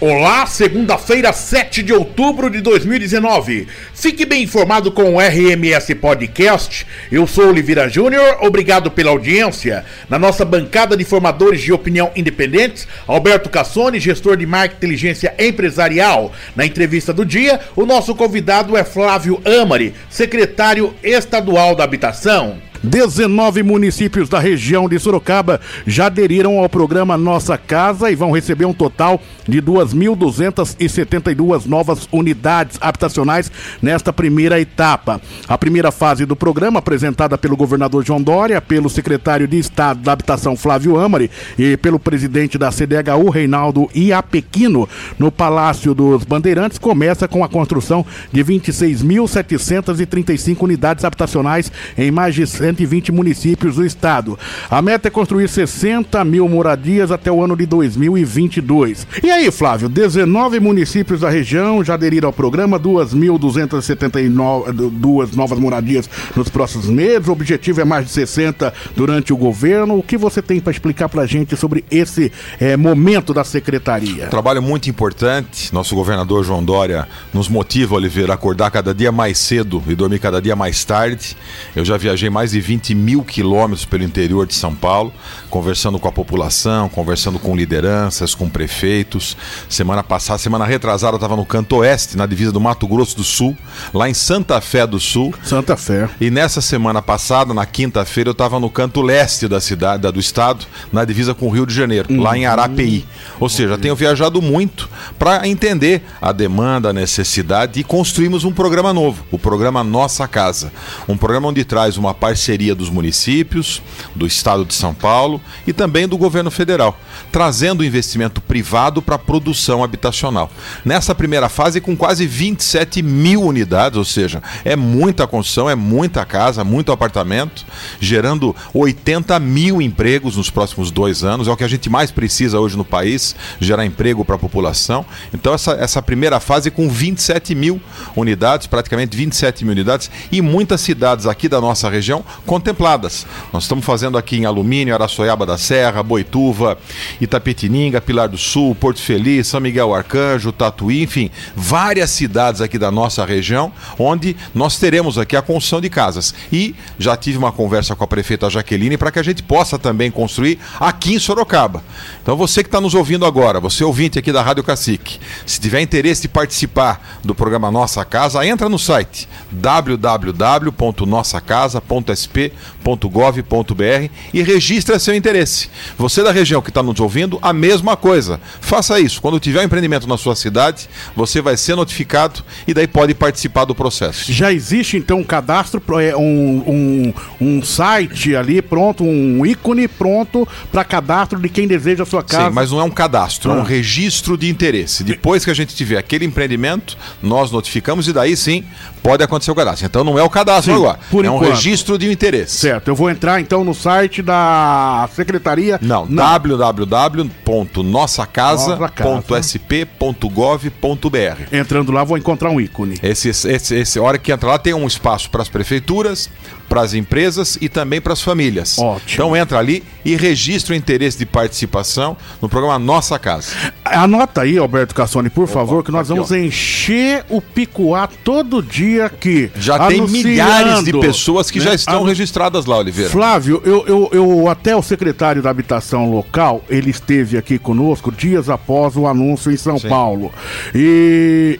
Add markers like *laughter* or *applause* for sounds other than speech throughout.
Olá, segunda-feira, 7 de outubro de 2019. Fique bem informado com o RMS Podcast. Eu sou Oliveira Júnior, obrigado pela audiência. Na nossa bancada de formadores de opinião independentes, Alberto Cassone, gestor de marketing inteligência empresarial. Na entrevista do dia, o nosso convidado é Flávio Amari, secretário estadual da Habitação. 19 municípios da região de Sorocaba já aderiram ao programa Nossa Casa e vão receber um total de 2.272 novas unidades habitacionais nesta primeira etapa. A primeira fase do programa, apresentada pelo governador João Dória, pelo secretário de Estado da Habitação Flávio Amari e pelo presidente da CDHU Reinaldo Iapequino, no Palácio dos Bandeirantes, começa com a construção de 26.735 unidades habitacionais em mais de 120 municípios do estado. A meta é construir 60 mil moradias até o ano de 2022. E aí, Flávio, 19 municípios da região já aderiram ao programa, 2.279 novas moradias nos próximos meses. O objetivo é mais de 60 durante o governo. O que você tem para explicar para a gente sobre esse é, momento da secretaria? Trabalho muito importante. Nosso governador João Dória nos motiva, Oliveira, a acordar cada dia mais cedo e dormir cada dia mais tarde. Eu já viajei mais de de 20 mil quilômetros pelo interior de São Paulo, conversando com a população, conversando com lideranças, com prefeitos. Semana passada, semana retrasada, eu estava no canto oeste, na divisa do Mato Grosso do Sul, lá em Santa Fé do Sul. Santa Fé. E nessa semana passada, na quinta-feira, eu estava no canto leste da cidade, do estado, na divisa com o Rio de Janeiro, uhum. lá em Arapeí. Ou seja, tenho viajado muito para entender a demanda, a necessidade e construímos um programa novo, o programa Nossa Casa. Um programa onde traz uma parceria parceria dos municípios, do Estado de São Paulo e também do governo federal, trazendo investimento privado para a produção habitacional. Nessa primeira fase, com quase 27 mil unidades, ou seja, é muita construção, é muita casa, muito apartamento, gerando 80 mil empregos nos próximos dois anos. É o que a gente mais precisa hoje no país, gerar emprego para a população. Então, essa, essa primeira fase com 27 mil unidades, praticamente 27 mil unidades, e muitas cidades aqui da nossa região contempladas. Nós estamos fazendo aqui em Alumínio, Araçoiaba da Serra, Boituva, Itapetininga, Pilar do Sul, Porto Feliz, São Miguel Arcanjo, Tatuí, enfim, várias cidades aqui da nossa região, onde nós teremos aqui a construção de casas. E já tive uma conversa com a prefeita Jaqueline para que a gente possa também construir aqui em Sorocaba. Então você que está nos ouvindo agora, você ouvinte aqui da Rádio Cacique, se tiver interesse de participar do programa Nossa Casa, entra no site www.nossacasa.sp sp.gov.br e registre seu interesse. Você da região que está nos ouvindo, a mesma coisa. Faça isso. Quando tiver um empreendimento na sua cidade, você vai ser notificado e daí pode participar do processo. Já existe então um cadastro, é, um, um, um site ali pronto, um ícone pronto para cadastro de quem deseja a sua casa. Sim, mas não é um cadastro, ah. é um ah. registro de interesse. Depois que a gente tiver aquele empreendimento, nós notificamos e daí sim pode acontecer o cadastro. Então não é o cadastro sim, agora, é enquanto. um registro de interesse. Certo, eu vou entrar então no site da secretaria. Não, Não. www.nossacasa.sp.gov.br. Entrando lá, vou encontrar um ícone. Esse, esse, esse, hora que entra lá, tem um espaço para as prefeituras, para as empresas e também para as famílias. Ótimo. Então entra ali e registra o interesse de participação no programa Nossa Casa. Anota aí, Alberto Cassone, por Opa, favor, que nós vamos encher o picuá todo dia aqui. Já tem milhares de pessoas que né? já estão registradas lá, Oliveira. Flávio, eu, eu, eu até o secretário da habitação local, ele esteve aqui conosco dias após o anúncio em São Sim. Paulo. E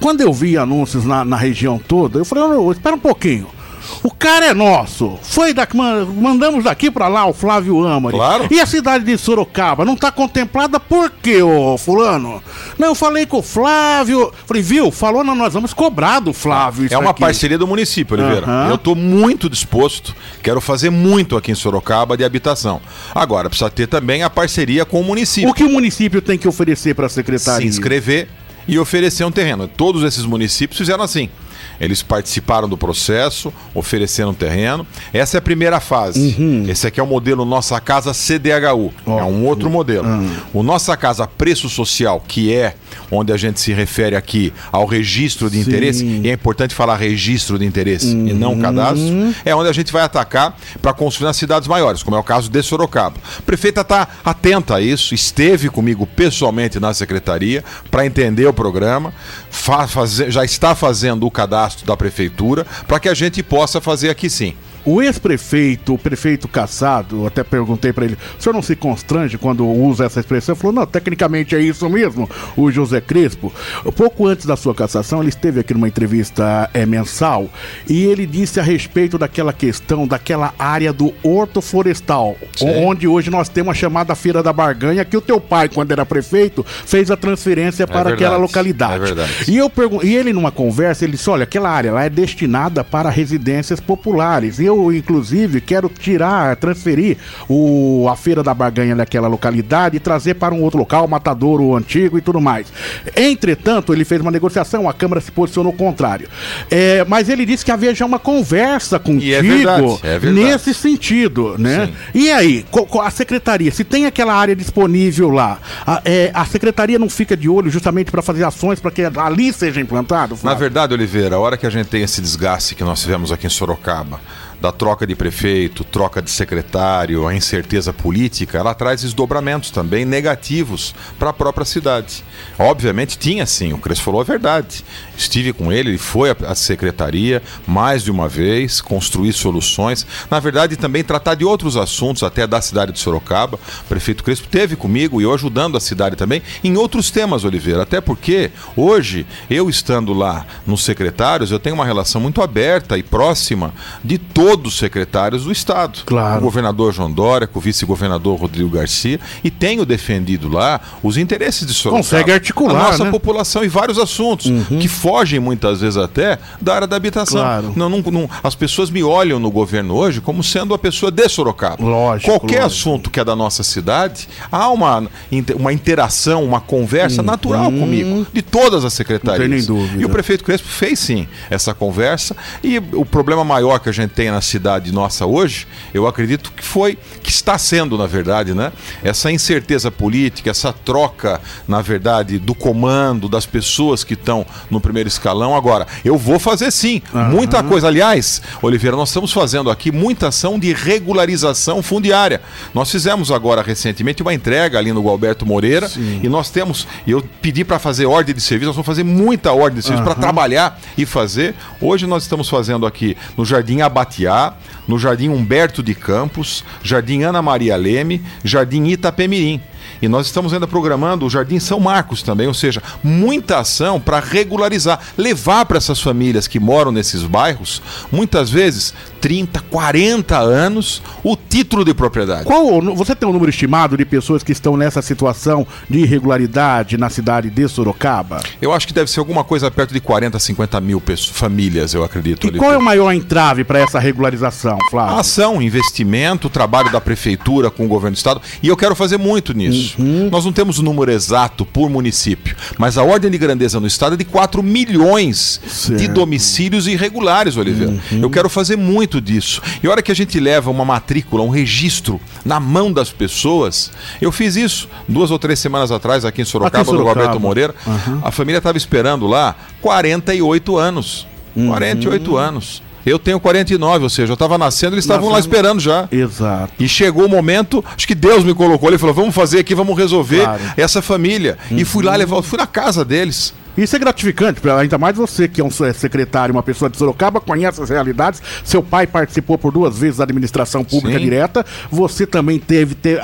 quando eu vi anúncios na, na região toda, eu falei, oh, espera um pouquinho. O cara é nosso. Foi daqui, mandamos daqui para lá o Flávio Amari. Claro. E a cidade de Sorocaba não tá contemplada por quê, ô fulano? Não, eu falei com o Flávio. Falei, viu? Falou, não, nós vamos cobrar do Flávio. é uma aqui. parceria do município, Oliveira. Uhum. Eu tô muito disposto, quero fazer muito aqui em Sorocaba de habitação. Agora, precisa ter também a parceria com o município. O que o município tem que oferecer para a secretaria? Se inscrever e oferecer um terreno. Todos esses municípios fizeram assim Eles participaram do processo, ofereceram terreno. Essa é a primeira fase. Uhum. Esse aqui é o modelo Nossa Casa CDHU. Oh. É um outro modelo. Uhum. O Nossa Casa Preço Social, que é onde a gente se refere aqui ao registro de Sim. interesse, e é importante falar registro de interesse uhum. e não uhum. cadastro, é onde a gente vai atacar para construir nas cidades maiores, como é o caso de Sorocaba. A prefeita está atenta a isso, esteve comigo pessoalmente na secretaria para entender o programa, já está fazendo o cadastro da prefeitura para que a gente possa fazer aqui sim. O ex-prefeito, o prefeito Caçado, até perguntei para ele, o senhor não se constrange quando usa essa expressão? Ele falou, não, tecnicamente é isso mesmo, o José Crespo. Pouco antes da sua cassação, ele esteve aqui numa entrevista é, mensal e ele disse a respeito daquela questão, daquela área do Horto Florestal, onde hoje nós temos a chamada Feira da Barganha, que o teu pai, quando era prefeito, fez a transferência é para verdade, aquela localidade. É. E, eu pergun e ele, numa conversa, ele disse, olha, aquela área lá é destinada para residências populares. E eu eu, inclusive, quero tirar, transferir o, a feira da barganha daquela localidade e trazer para um outro local, Matadouro Antigo e tudo mais. Entretanto, ele fez uma negociação, a Câmara se posicionou contrário. É, mas ele disse que havia já uma conversa contigo é verdade, é verdade. nesse sentido, né? Sim. E aí, a secretaria, se tem aquela área disponível lá, a, é, a secretaria não fica de olho justamente para fazer ações para que ali seja implantado? Flávio? Na verdade, Oliveira, a hora que a gente tem esse desgaste que nós tivemos aqui em Sorocaba, da troca de prefeito, troca de secretário, a incerteza política, ela traz desdobramentos também negativos para a própria cidade. Obviamente tinha sim, o Crespo falou a verdade. Estive com ele, ele foi à secretaria mais de uma vez, construir soluções. Na verdade, também tratar de outros assuntos, até da cidade de Sorocaba. O prefeito Crespo teve comigo e eu ajudando a cidade também em outros temas, Oliveira. Até porque hoje, eu estando lá nos secretários, eu tenho uma relação muito aberta e próxima de todos os secretários do Estado. Claro. Com o governador João Dória, com o vice-governador Rodrigo Garcia, e tenho defendido lá os interesses de Sorocaba. Consegue articular. A nossa né? população e vários assuntos uhum. que fogem muitas vezes até da área da habitação. Claro. Não, não, não, as pessoas me olham no governo hoje como sendo a pessoa de Sorocaba. Lógico, Qualquer lógico. assunto que é da nossa cidade, há uma, uma interação, uma conversa hum, natural comigo, de todas as secretarias. Não tem nem dúvida. E o prefeito Crespo fez sim essa conversa. E o problema maior que a gente tem na cidade nossa hoje, eu acredito que foi, que está sendo, na verdade, né? Essa incerteza política, essa troca, na verdade, do comando, das pessoas que estão no primeiro primeiro escalão. Agora, eu vou fazer sim, uhum. muita coisa. Aliás, Oliveira, nós estamos fazendo aqui muita ação de regularização fundiária. Nós fizemos agora recentemente uma entrega ali no Gualberto Moreira sim. e nós temos, eu pedi para fazer ordem de serviço, nós vamos fazer muita ordem de serviço uhum. para trabalhar e fazer. Hoje nós estamos fazendo aqui no Jardim Abatiá, no Jardim Humberto de Campos, Jardim Ana Maria Leme, Jardim Itapemirim. E nós estamos ainda programando o Jardim São Marcos também, ou seja, muita ação para regularizar, levar para essas famílias que moram nesses bairros, muitas vezes 30, 40 anos, o título de propriedade. Qual, você tem um número estimado de pessoas que estão nessa situação de irregularidade na cidade de Sorocaba? Eu acho que deve ser alguma coisa perto de 40, 50 mil pessoas, famílias, eu acredito. E qual é o maior entrave para essa regularização, Flávio? Ação, investimento, trabalho da prefeitura com o governo do estado. E eu quero fazer muito nisso. Uhum. Nós não temos o um número exato por município, mas a ordem de grandeza no estado é de 4 milhões certo. de domicílios irregulares, Oliveira. Uhum. Eu quero fazer muito muito disso. E a hora que a gente leva uma matrícula, um registro na mão das pessoas, eu fiz isso duas ou três semanas atrás aqui em Sorocaba, aqui em Sorocaba. no Roberto Moreira. Uhum. A família estava esperando lá 48 anos. Uhum. 48 anos. Eu tenho 49, ou seja, eu estava nascendo, eles estavam lá esperando já. Exato. E chegou o momento, acho que Deus me colocou, ele falou: vamos fazer aqui, vamos resolver claro. essa família. Uhum. E fui lá levar, fui na casa deles. Isso é gratificante, ainda mais você que é um secretário, uma pessoa de Sorocaba, conhece as realidades. Seu pai participou por duas vezes da administração pública Sim. direta. Você também teve, ter,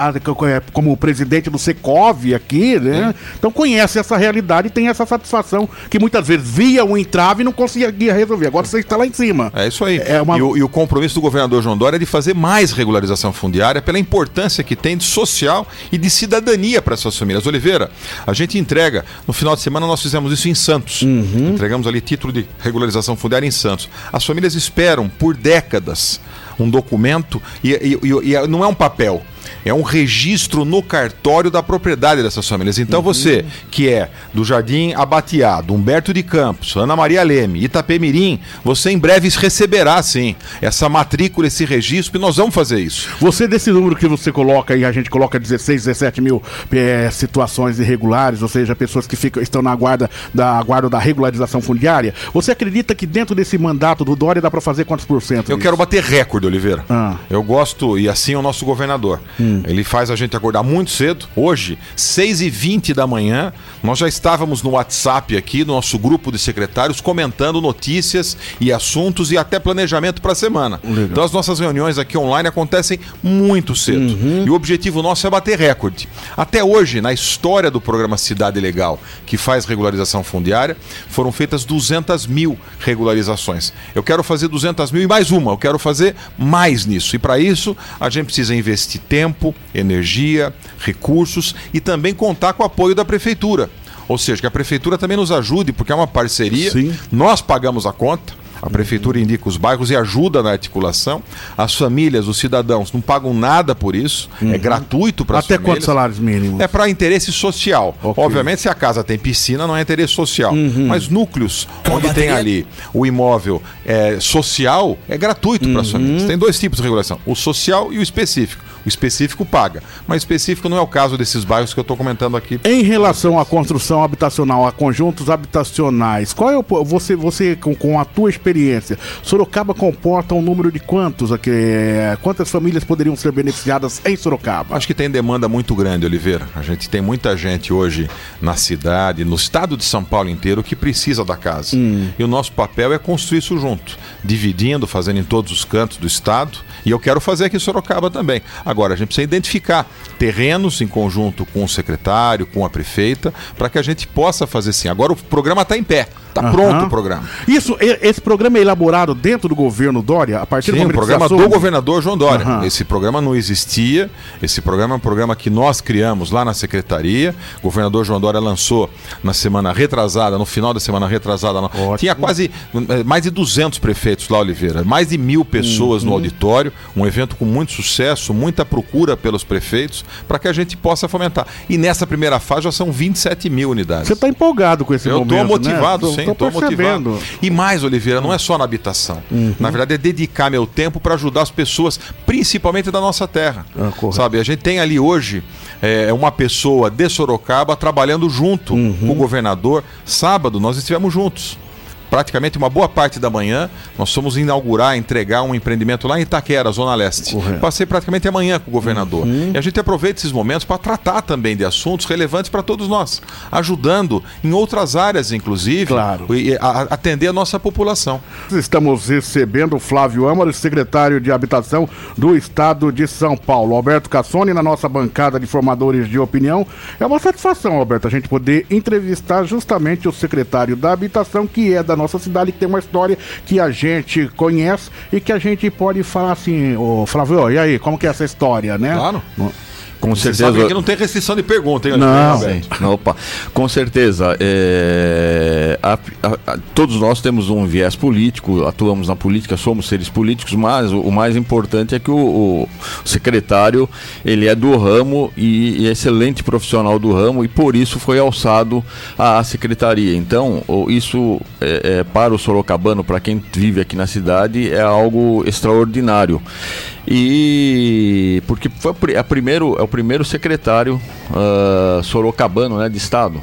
como presidente do Secov aqui, né? Sim. Então conhece essa realidade e tem essa satisfação que muitas vezes via um entrave e não conseguia resolver. Agora você está lá em cima. É isso aí. É uma... e, o, e o compromisso do governador João Dória é de fazer mais regularização fundiária pela importância que tem de social e de cidadania para essas famílias. Oliveira, a gente entrega, no final de semana nós fizemos isso isso em Santos. Uhum. Entregamos ali título de regularização fundiária em Santos. As famílias esperam por décadas um documento e, e, e, e não é um papel é um registro no cartório da propriedade dessas famílias. Então uhum. você, que é do Jardim Abateado, Humberto de Campos, Ana Maria Leme, Itapemirim, você em breve receberá, sim, essa matrícula, esse registro, e nós vamos fazer isso. Você, desse número que você coloca e a gente coloca 16, 17 mil é, situações irregulares, ou seja, pessoas que ficam, estão na guarda da, guarda da regularização fundiária, você acredita que dentro desse mandato do Dória dá para fazer quantos por cento? Eu quero bater recorde, Oliveira. Ah. Eu gosto, e assim é o nosso governador. Hum. Ele faz a gente acordar muito cedo. Hoje, 6h20 da manhã, nós já estávamos no WhatsApp aqui, no nosso grupo de secretários, comentando notícias e assuntos e até planejamento para a semana. Legal. Então as nossas reuniões aqui online acontecem muito cedo. Uhum. E o objetivo nosso é bater recorde. Até hoje, na história do programa Cidade Legal, que faz regularização fundiária, foram feitas 200 mil regularizações. Eu quero fazer 200 mil e mais uma, eu quero fazer mais nisso. E para isso, a gente precisa investir tempo, energia, recursos e também contar com o apoio da prefeitura. Ou seja, que a prefeitura também nos ajude, porque é uma parceria. Sim. Nós pagamos a conta, a prefeitura indica os bairros e ajuda na articulação. As famílias, os cidadãos, não pagam nada por isso. É uhum. É gratuito para as Até quantos salários mínimos? É para interesse social. Okay. Obviamente, se a casa tem piscina, não é interesse social. Uhum. Mas núcleos onde tem ali o imóvel é, social é gratuito uhum. para as famílias. Tem dois tipos de regulação: o social e o específico. O específico paga. Mas específico não é o caso desses bairros que eu estou comentando aqui. Em relação à construção habitacional, a conjuntos habitacionais, qual é o. Você, você com, com a tua experiência, Sorocaba comporta um número de quantos aqui? Quantas famílias poderiam ser beneficiadas em Sorocaba? Acho que tem demanda muito grande, Oliveira. A gente tem muita gente hoje na cidade, no estado de São Paulo inteiro, que precisa da casa. Hum. E o nosso papel é construir isso junto, dividindo, fazendo em todos os cantos do estado. E eu quero fazer aqui em Sorocaba também. Agora, a gente precisa identificar terrenos em conjunto com o secretário, com a prefeita, para que a gente possa fazer sim. Agora o programa está em pé. Está uhum. pronto o programa. Isso, esse programa é elaborado dentro do governo Dória, a partir Sim, do programa do governador João Dória. Uhum. Esse programa não existia. Esse programa é um programa que nós criamos lá na secretaria. O governador João Dória lançou na semana retrasada, no final da semana retrasada. Ótimo. Tinha quase eh, mais de 200 prefeitos lá, Oliveira. Mais de mil pessoas uhum. no auditório. Um evento com muito sucesso, muita procura pelos prefeitos, para que a gente possa fomentar. E nessa primeira fase já são 27 mil unidades. Você está empolgado com esse Eu momento, Eu estou motivado, né? sim. Estou motivado. E mais, Oliveira, não é só na habitação. Uhum. Na verdade, é dedicar meu tempo para ajudar as pessoas, principalmente da nossa terra. Ah, Sabe, a gente tem ali hoje é, uma pessoa de Sorocaba trabalhando junto uhum. com o governador. Sábado nós estivemos juntos praticamente uma boa parte da manhã, nós fomos inaugurar, entregar um empreendimento lá em Itaquera, Zona Leste. Correto. Passei praticamente amanhã com o governador. Uhum. E a gente aproveita esses momentos para tratar também de assuntos relevantes para todos nós, ajudando em outras áreas, inclusive, claro. e, a, atender a nossa população. Estamos recebendo o Flávio Amaro, secretário de Habitação do Estado de São Paulo. Alberto Cassoni, na nossa bancada de formadores de opinião. É uma satisfação, Alberto, a gente poder entrevistar justamente o secretário da Habitação, que é da nossa cidade, que tem uma história que a gente conhece e que a gente pode falar assim, ô Flávio, e aí, como que é essa história, né? Claro. Com Você certeza. Sabe que não tem restrição de pergunta, hein? Não, não opa. Com certeza. É, a, a, a, todos nós temos um viés político, atuamos na política, somos seres políticos, mas o, o mais importante é que o, o, secretário ele é do ramo e, e, é excelente profissional do ramo e por isso foi alçado à secretaria. Então, isso é, é, para o sorocabano, para quem vive aqui na cidade, é algo extraordinário. E porque foi a primeiro, é o primeiro secretário uh, sorocabano né, de Estado.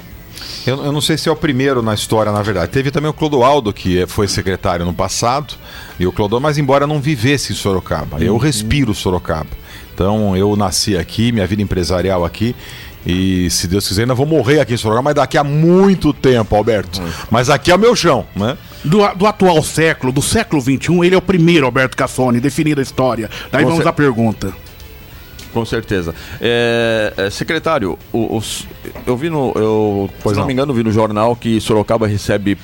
Eu, eu, não sei se é o primeiro na história, na verdade. Teve também o Clodoaldo, que foi secretário no passado, e o Clodoaldo, mas embora não vivesse em Sorocaba. Eu uhum. respiro Sorocaba. Então eu nasci aqui, minha vida empresarial aqui, e se Deus quiser, ainda vou morrer aqui em Sorocaba, mas daqui a muito tempo, Alberto. Uhum. Mas aqui é o meu chão, né? Do, do, atual século, do século XXI, ele é o primeiro Alberto Cassoni, definida a história. Daí Com vamos à pergunta. Com certeza. É, é, secretário, os, eu vi no. Eu, se não, não me engano, vi no jornal que Sorocaba recebe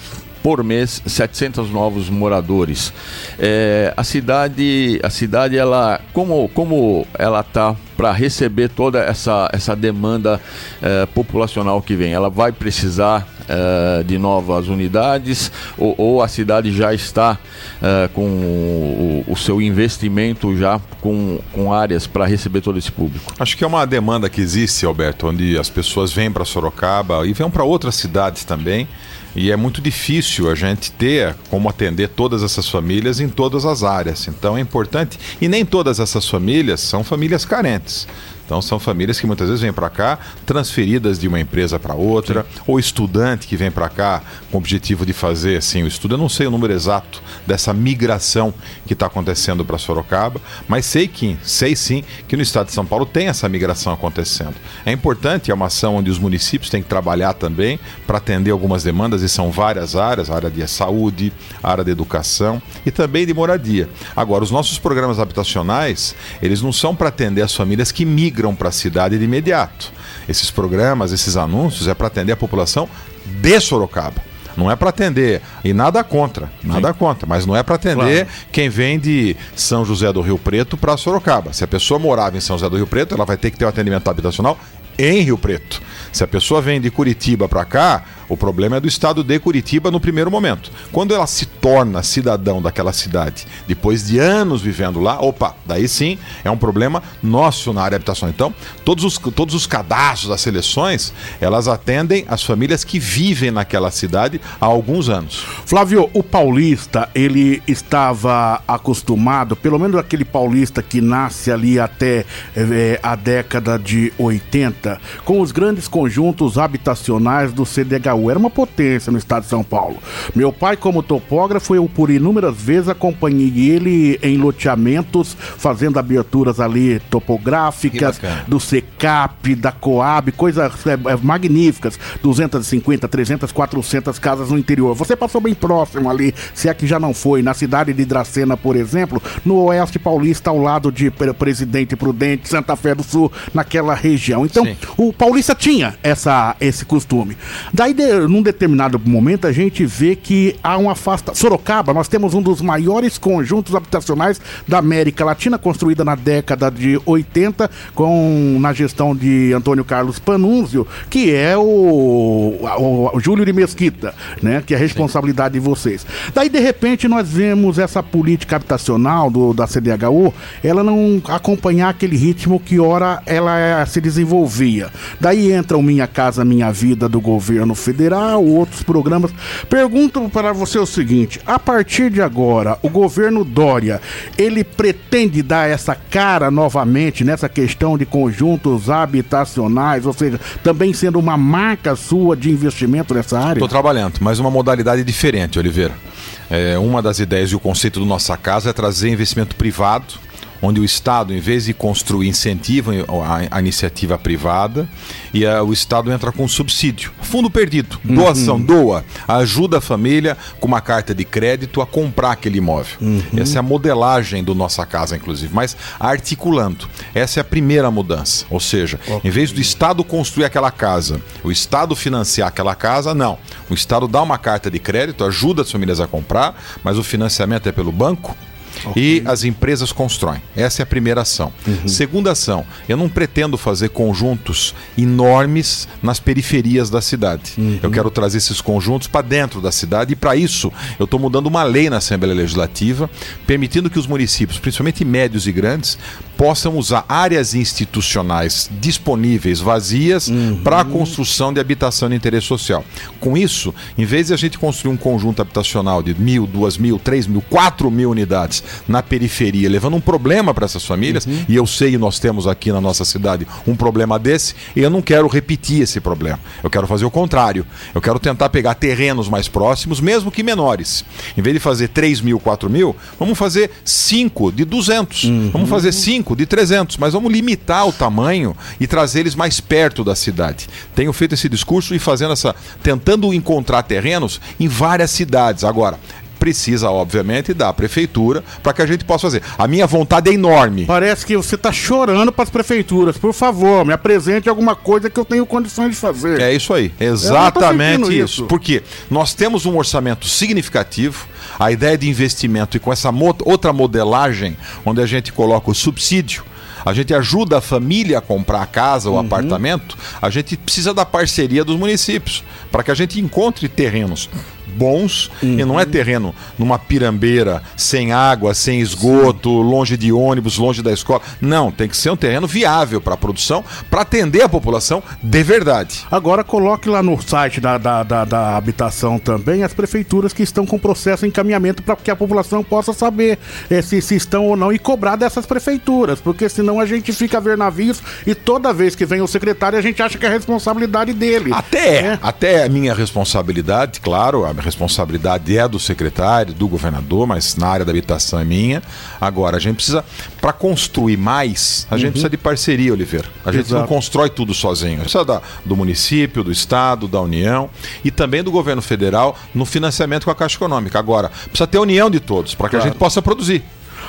por mês 700 novos moradores. É, a cidade, a cidade, ela, como, como ela está para receber toda essa, essa demanda é, populacional que vem? Ela vai precisar uh, de novas unidades ou, ou, a cidade já está uh, com o, o, seu investimento já com, com áreas para receber todo esse público? Acho que é uma demanda que existe, Alberto, onde as pessoas vêm para Sorocaba e vêm para outras cidades também. E é muito difícil a gente ter como atender todas essas famílias em todas as áreas. Então é importante. E nem todas essas famílias são famílias carentes. Então são famílias que muitas vezes vêm para cá transferidas de uma empresa para outra, Sim. ou estudante que vem para cá com o objetivo de fazer assim o estudo. Eu não sei o número exato dessa migração que está acontecendo para Sorocaba, mas sei que sei sim que no estado de São Paulo tem essa migração acontecendo. É importante, é uma ação onde os municípios têm que trabalhar também para atender algumas demandas e são várias áreas, a área de saúde, a área de educação e também de moradia. Agora, os nossos programas habitacionais, eles não são para atender as famílias que migram migram para a cidade de imediato. Esses programas, esses anúncios é para atender a população de Sorocaba. Não é para atender, e nada contra, nada Sim. contra, mas não é para atender claro. quem vem de São José do Rio Preto para Sorocaba. Se a pessoa morava em São José do Rio Preto, ela vai ter que ter um atendimento habitacional em Rio Preto. Se a pessoa vem de Curitiba para cá, o problema é do estado de Curitiba no primeiro momento. Quando ela se torna cidadão daquela cidade, depois de anos vivendo lá, opa, daí sim é um problema nosso na área de habitação. Então, todos os, todos os cadastros das seleções, elas atendem as famílias que vivem naquela cidade há alguns anos. Flávio, o paulista, ele estava acostumado, pelo menos aquele paulista que nasce ali até é, a década de 80, com os grandes conjuntos habitacionais do CDH era uma potência no estado de São Paulo. Meu pai, como topógrafo, eu por inúmeras vezes acompanhei ele em loteamentos, fazendo aberturas ali topográficas, do SECAP, da Coab, coisas é, é, magníficas. 250, 300, 400 casas no interior. Você passou bem próximo ali, se é que já não foi, na cidade de Dracena, por exemplo, no Oeste Paulista, ao lado de Presidente Prudente, Santa Fé do Sul, naquela região. Então, Sim. o paulista tinha essa, esse costume. Daí, de, num determinado momento, a gente vê que há um afasta. Sorocaba, nós temos um dos maiores conjuntos habitacionais da América Latina, construída na década de 80, com na gestão de Antônio Carlos Panunzio, que é o, o, o Júlio de Mesquita, né? Que é a responsabilidade de vocês. Daí, de repente, nós vemos essa política habitacional do, da CDHU, ela não acompanhar aquele ritmo que ora ela é, se desenvolvia. Daí entra o Minha Casa Minha Vida do governo federal outros programas. Pergunto para você o seguinte: a partir de agora, o governo Dória, ele pretende dar essa cara novamente nessa questão de conjuntos habitacionais, ou seja, também sendo uma marca sua de investimento nessa área? Estou trabalhando, mas uma modalidade diferente, Oliveira. É, uma das ideias e o conceito do Nossa Casa é trazer investimento privado onde o Estado, em vez de construir, incentiva a, a iniciativa privada e a, o Estado entra com subsídio. Fundo perdido, uhum. doação, doa, ajuda a família com uma carta de crédito a comprar aquele imóvel. Uhum. Essa é a modelagem do Nossa Casa, inclusive, mas articulando. Essa é a primeira mudança. Ou seja, okay. em vez do Estado construir aquela casa, o Estado financiar aquela casa, não. O Estado dá uma carta de crédito, ajuda as famílias a comprar, mas o financiamento é pelo banco Okay. E as empresas constroem. Essa é a primeira ação. Uhum. Segunda ação, eu não pretendo fazer conjuntos enormes nas periferias da cidade. Uhum. Eu quero trazer esses conjuntos para dentro da cidade e para isso eu estou mudando uma lei na Assembleia Legislativa, permitindo que os municípios, principalmente médios e grandes, possam usar áreas institucionais disponíveis, vazias, uhum. para a construção de habitação de interesse social. Com isso, em vez de a gente construir um conjunto habitacional de mil, duas mil, três mil, quatro mil unidades na periferia, levando um problema para essas famílias, uhum. e eu sei, nós temos aqui na nossa cidade um problema desse, e eu não quero repetir esse problema. Eu quero fazer o contrário. Eu quero tentar pegar terrenos mais próximos, mesmo que menores. Em vez de fazer 3 mil, 4 mil, vamos fazer 5 de 200. Uhum. Vamos fazer 5 de 300, mas vamos limitar o tamanho e trazer eles mais perto da cidade. Tenho feito esse discurso e fazendo essa. tentando encontrar terrenos em várias cidades. Agora, precisa, obviamente, da prefeitura para que a gente possa fazer. A minha vontade é enorme. Parece que você está chorando para as prefeituras. Por favor, me apresente alguma coisa que eu tenho condições de fazer. É isso aí. Exatamente isso. isso. Porque nós temos um orçamento significativo, a ideia de investimento e com essa outra modelagem, onde a gente coloca o subsídio a gente ajuda a família a comprar a casa ou apartamento, a gente precisa da parceria dos municípios para que a gente encontre terrenos bons e não é terreno numa pirambeira, sem água, sem esgoto, longe de ônibus, longe da escola. Não, tem que ser um terreno viável para a produção, para atender a população de verdade. Agora coloque lá no site da, da, da, da habitação também as prefeituras que estão com processo de encaminhamento para que a população possa saber eh, se, se estão ou não e cobrar dessas prefeituras, porque senão a gente fica a ver navios e toda vez que vem o secretário a gente acha que é responsabilidade dele. Até é, até a minha responsabilidade, claro, a responsabilidade é do secretário, do governador, mas na área da habitação é minha. Agora, a gente precisa, para construir mais, a gente precisa de parceria, Oliveira. A gente não Exato. constrói tudo sozinho. Precisa da, do município, do estado, da União e também do governo federal no financiamento com a Caixa Econômica. Agora, precisa ter união de todos para que Claro. a gente possa produzir.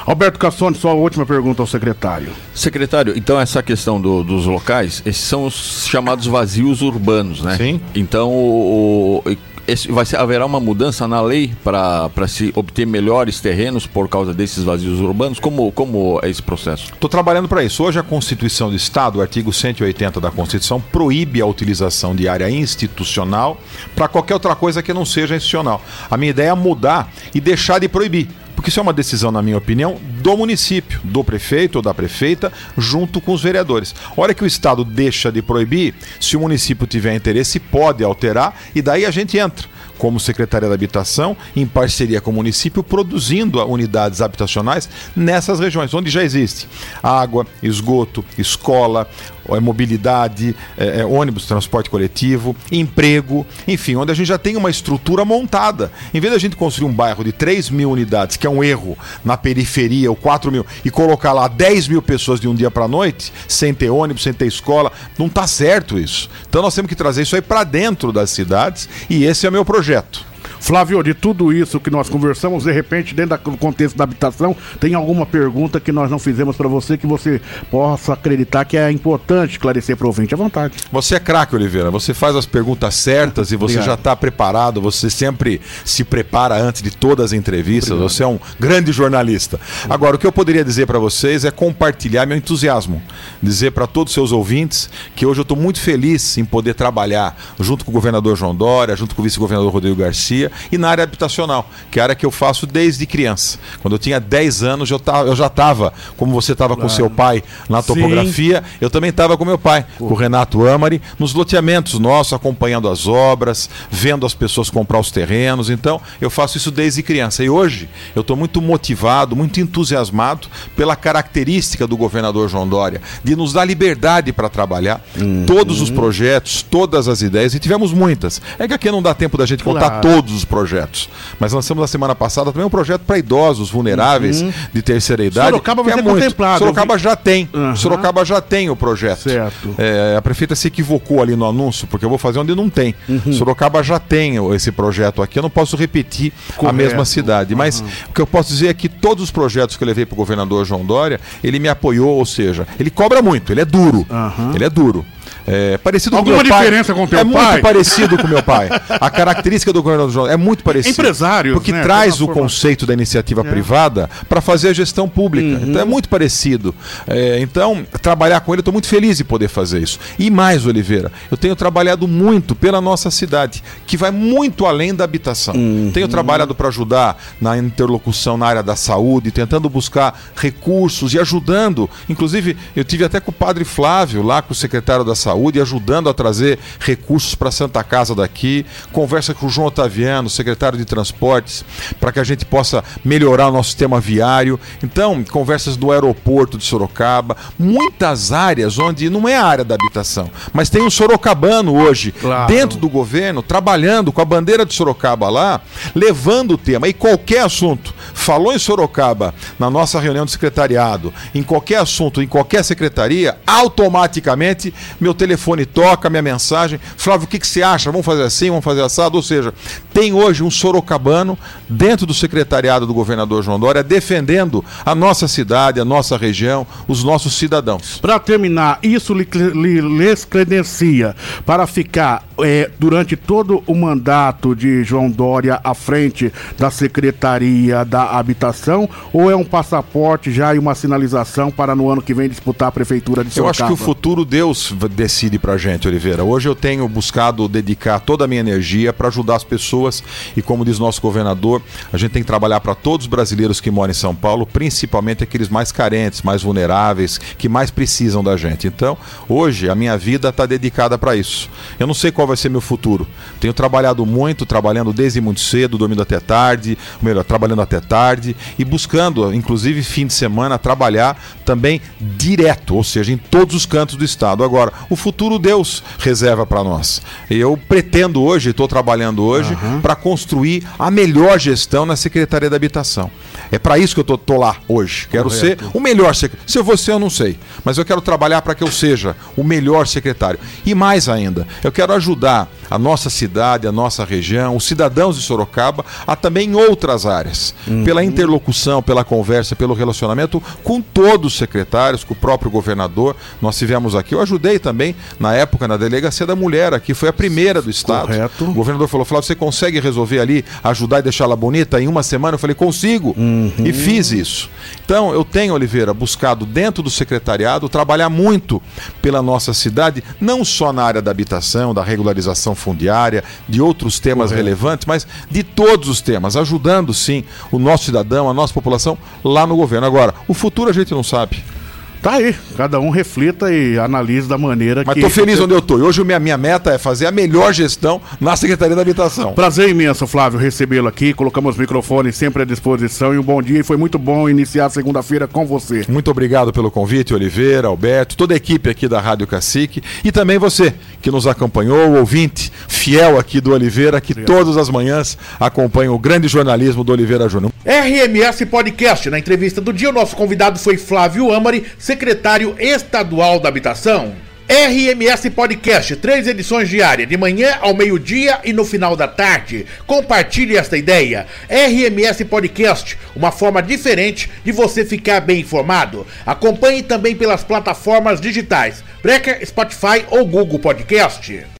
Alberto Cassone, sua última pergunta ao secretário. Secretário, então essa questão do- dos locais, esses são os chamados vazios urbanos, né? Sim. Então, o, o- esse- vai ser, haverá uma mudança na lei para se obter melhores terrenos por causa desses vazios urbanos? Como, como é esse processo? Estou trabalhando para isso. Hoje a Constituição do Estado, o artigo 180 da Constituição, proíbe a utilização de área institucional para qualquer outra coisa que não seja institucional. A minha ideia é mudar e deixar de proibir. Porque isso é uma decisão, na minha opinião, do município, do prefeito ou da prefeita, junto com os vereadores. A hora que o Estado deixa de proibir, se o município tiver interesse, pode alterar e daí a gente entra como Secretaria da Habitação, em parceria com o município, produzindo unidades habitacionais nessas regiões, onde já existe água, esgoto, escola, eh, mobilidade, eh, eh, ônibus, transporte coletivo, emprego, enfim, onde a gente já tem uma estrutura montada. Em vez da gente construir um bairro de 3 mil unidades, que é um erro na periferia, ou 4 mil, e colocar lá 10 mil pessoas de um dia para a noite, sem ter ônibus, sem ter escola, não está certo isso. Então nós temos que trazer isso aí para dentro das cidades, e esse é o meu projeto. Flávio, de tudo isso que nós conversamos, de repente, dentro do contexto da habitação, tem alguma pergunta que nós não fizemos para você que você possa acreditar que é importante esclarecer para o ouvinte? À vontade. Você é craque, Oliveira. Você faz as perguntas certas e você Obrigado. já está preparado. Você sempre se prepara antes de todas as entrevistas. Você é um grande jornalista. Agora, o que eu poderia dizer para vocês é compartilhar meu entusiasmo. Dizer para todos os seus ouvintes que hoje eu estou muito feliz em poder trabalhar junto com o governador João Dória, junto com o vice-governador Rodrigo Garcia e na área habitacional, que é a área que eu faço desde criança. Quando eu tinha 10 anos, eu, tava, eu já estava, como você estava com seu pai na Sim. topografia, eu também estava com meu pai, com o Renato Amari, nos loteamentos nossos, acompanhando as obras, vendo as pessoas comprar os terrenos. Então, eu faço isso desde criança. E hoje, eu estou muito motivado, muito entusiasmado pela característica do governador João Dória, de nos dar liberdade para trabalhar todos os projetos, todas as ideias, e tivemos muitas. É que aqui não dá tempo da gente contar Claro. todos os projetos. Mas lançamos na semana passada também um projeto para idosos vulneráveis de terceira idade. Sorocaba vai é ser muito. contemplado. Sorocaba já tem. Aham. Sorocaba já tem o projeto. Certo. É, a prefeita se equivocou ali no anúncio, porque eu vou fazer onde não tem. Uhum. Sorocaba já tem esse projeto aqui, eu não posso repetir a Correto. mesma cidade. Mas o que eu posso dizer é que todos os projetos que eu levei para o governador João Dória, ele me apoiou, ou seja, ele cobra muito, ele é duro. Aham. Ele é duro. É, parecido Alguma com meu pai. diferença com teu é pai? muito parecido com meu pai. *laughs* A característica do governador João é muito parecida. Empresários, Porque né? traz o forma- conceito da iniciativa privada para fazer a gestão pública. Então é muito parecido. É, então, trabalhar com ele, eu estou muito feliz de poder fazer isso. E mais, Oliveira, eu tenho trabalhado muito pela nossa cidade, que vai muito além da habitação. Tenho trabalhado para ajudar na interlocução na área da saúde, tentando buscar recursos e ajudando. Inclusive, eu tive até com o padre Flávio, lá com o secretário da Saúde, ajudando a trazer recursos para a Santa Casa daqui. Conversa com o João Otaviano, secretário de Transportes, para que a gente possa melhorar o nosso sistema viário. Então, conversas do aeroporto de Sorocaba, muitas áreas onde não é a área da habitação, mas tem um sorocabano hoje Claro. dentro do governo, trabalhando com a bandeira de Sorocaba lá, levando o tema. E qualquer assunto, falou em Sorocaba, na nossa reunião de secretariado, em qualquer assunto, em qualquer secretaria, automaticamente meu telefone toca, minha mensagem. Flávio, o que, que você acha? Vamos fazer assim, vamos fazer assado? Ou seja, tem hoje um sorocabano dentro do secretariado do governador João Dória defendendo a nossa cidade, a nossa região, os nossos cidadãos. Para terminar, isso lhe, lhe, lhes credencia para ficar é, durante todo o mandato de João Dória à frente da Secretaria da Habitação ou é um passaporte já e uma sinalização para no ano que vem disputar a Prefeitura de Sorocaba? Eu acho que o futuro Deus decide pra gente, Oliveira. Hoje eu tenho buscado dedicar toda a minha energia para ajudar as pessoas e como diz nosso governador, a gente tem que trabalhar para todos os brasileiros que moram em São Paulo, principalmente aqueles mais carentes, mais vulneráveis, que mais precisam da gente. Então, hoje a minha vida está dedicada para isso. Eu não sei qual vai ser meu futuro. Tenho trabalhado muito, trabalhando desde muito cedo, dormindo até tarde, melhor, trabalhando até tarde e buscando, inclusive fim de semana, trabalhar também direto, ou seja, em todos os cantos do estado. Agora, o futuro Deus reserva para nós. Eu pretendo hoje, estou trabalhando hoje, uhum. para construir a melhor gestão na Secretaria da Habitação. É para isso que eu tô, lá hoje. Quero Correto. ser o melhor secretário. Se eu vou ser, eu não sei. Mas eu quero trabalhar para que eu seja o melhor secretário. E mais ainda, eu quero ajudar a nossa cidade, a nossa região, os cidadãos de Sorocaba, a também em outras áreas. Uhum. Pela interlocução, pela conversa, pelo relacionamento com todos os secretários, com o próprio governador. Nós tivemos aqui, eu ajudei também, na época, na delegacia da mulher aqui, foi a primeira do Estado. Correto. O governador falou, Flávio, você consegue resolver ali, ajudar e deixá-la bonita em uma semana? Eu falei, consigo. Uhum. E fiz isso. Então, eu tenho, Oliveira, buscado dentro do secretariado trabalhar muito pela nossa cidade, não só na área da habitação, da regularização fundiária, de outros temas Correto. relevantes, mas de todos os temas, ajudando sim o nosso cidadão, a nossa população lá no governo. Agora, o futuro a gente não sabe. Tá aí, cada um reflita e analise da maneira Mas que. Mas tô feliz onde eu tô. E hoje minha, minha meta é fazer a melhor gestão na Secretaria da Habitação. Prazer imenso, Flávio, recebê-lo aqui. Colocamos os microfones sempre à disposição e um bom dia. E foi muito bom iniciar segunda-feira com você. Muito obrigado pelo convite, Oliveira, Alberto, toda a equipe aqui da Rádio Cacique e também você que nos acompanhou, o ouvinte fiel aqui do Oliveira, que obrigado. todas as manhãs acompanha o grande jornalismo do Oliveira Júnior. RMS Podcast. Na entrevista do dia, o nosso convidado foi Flávio Amari, secretário estadual da Habitação. RMS Podcast, três edições diárias, de manhã ao meio-dia e no final da tarde. Compartilhe esta ideia. RMS Podcast, uma forma diferente de você ficar bem informado. Acompanhe também pelas plataformas digitais Breaker, Spotify ou Google Podcast.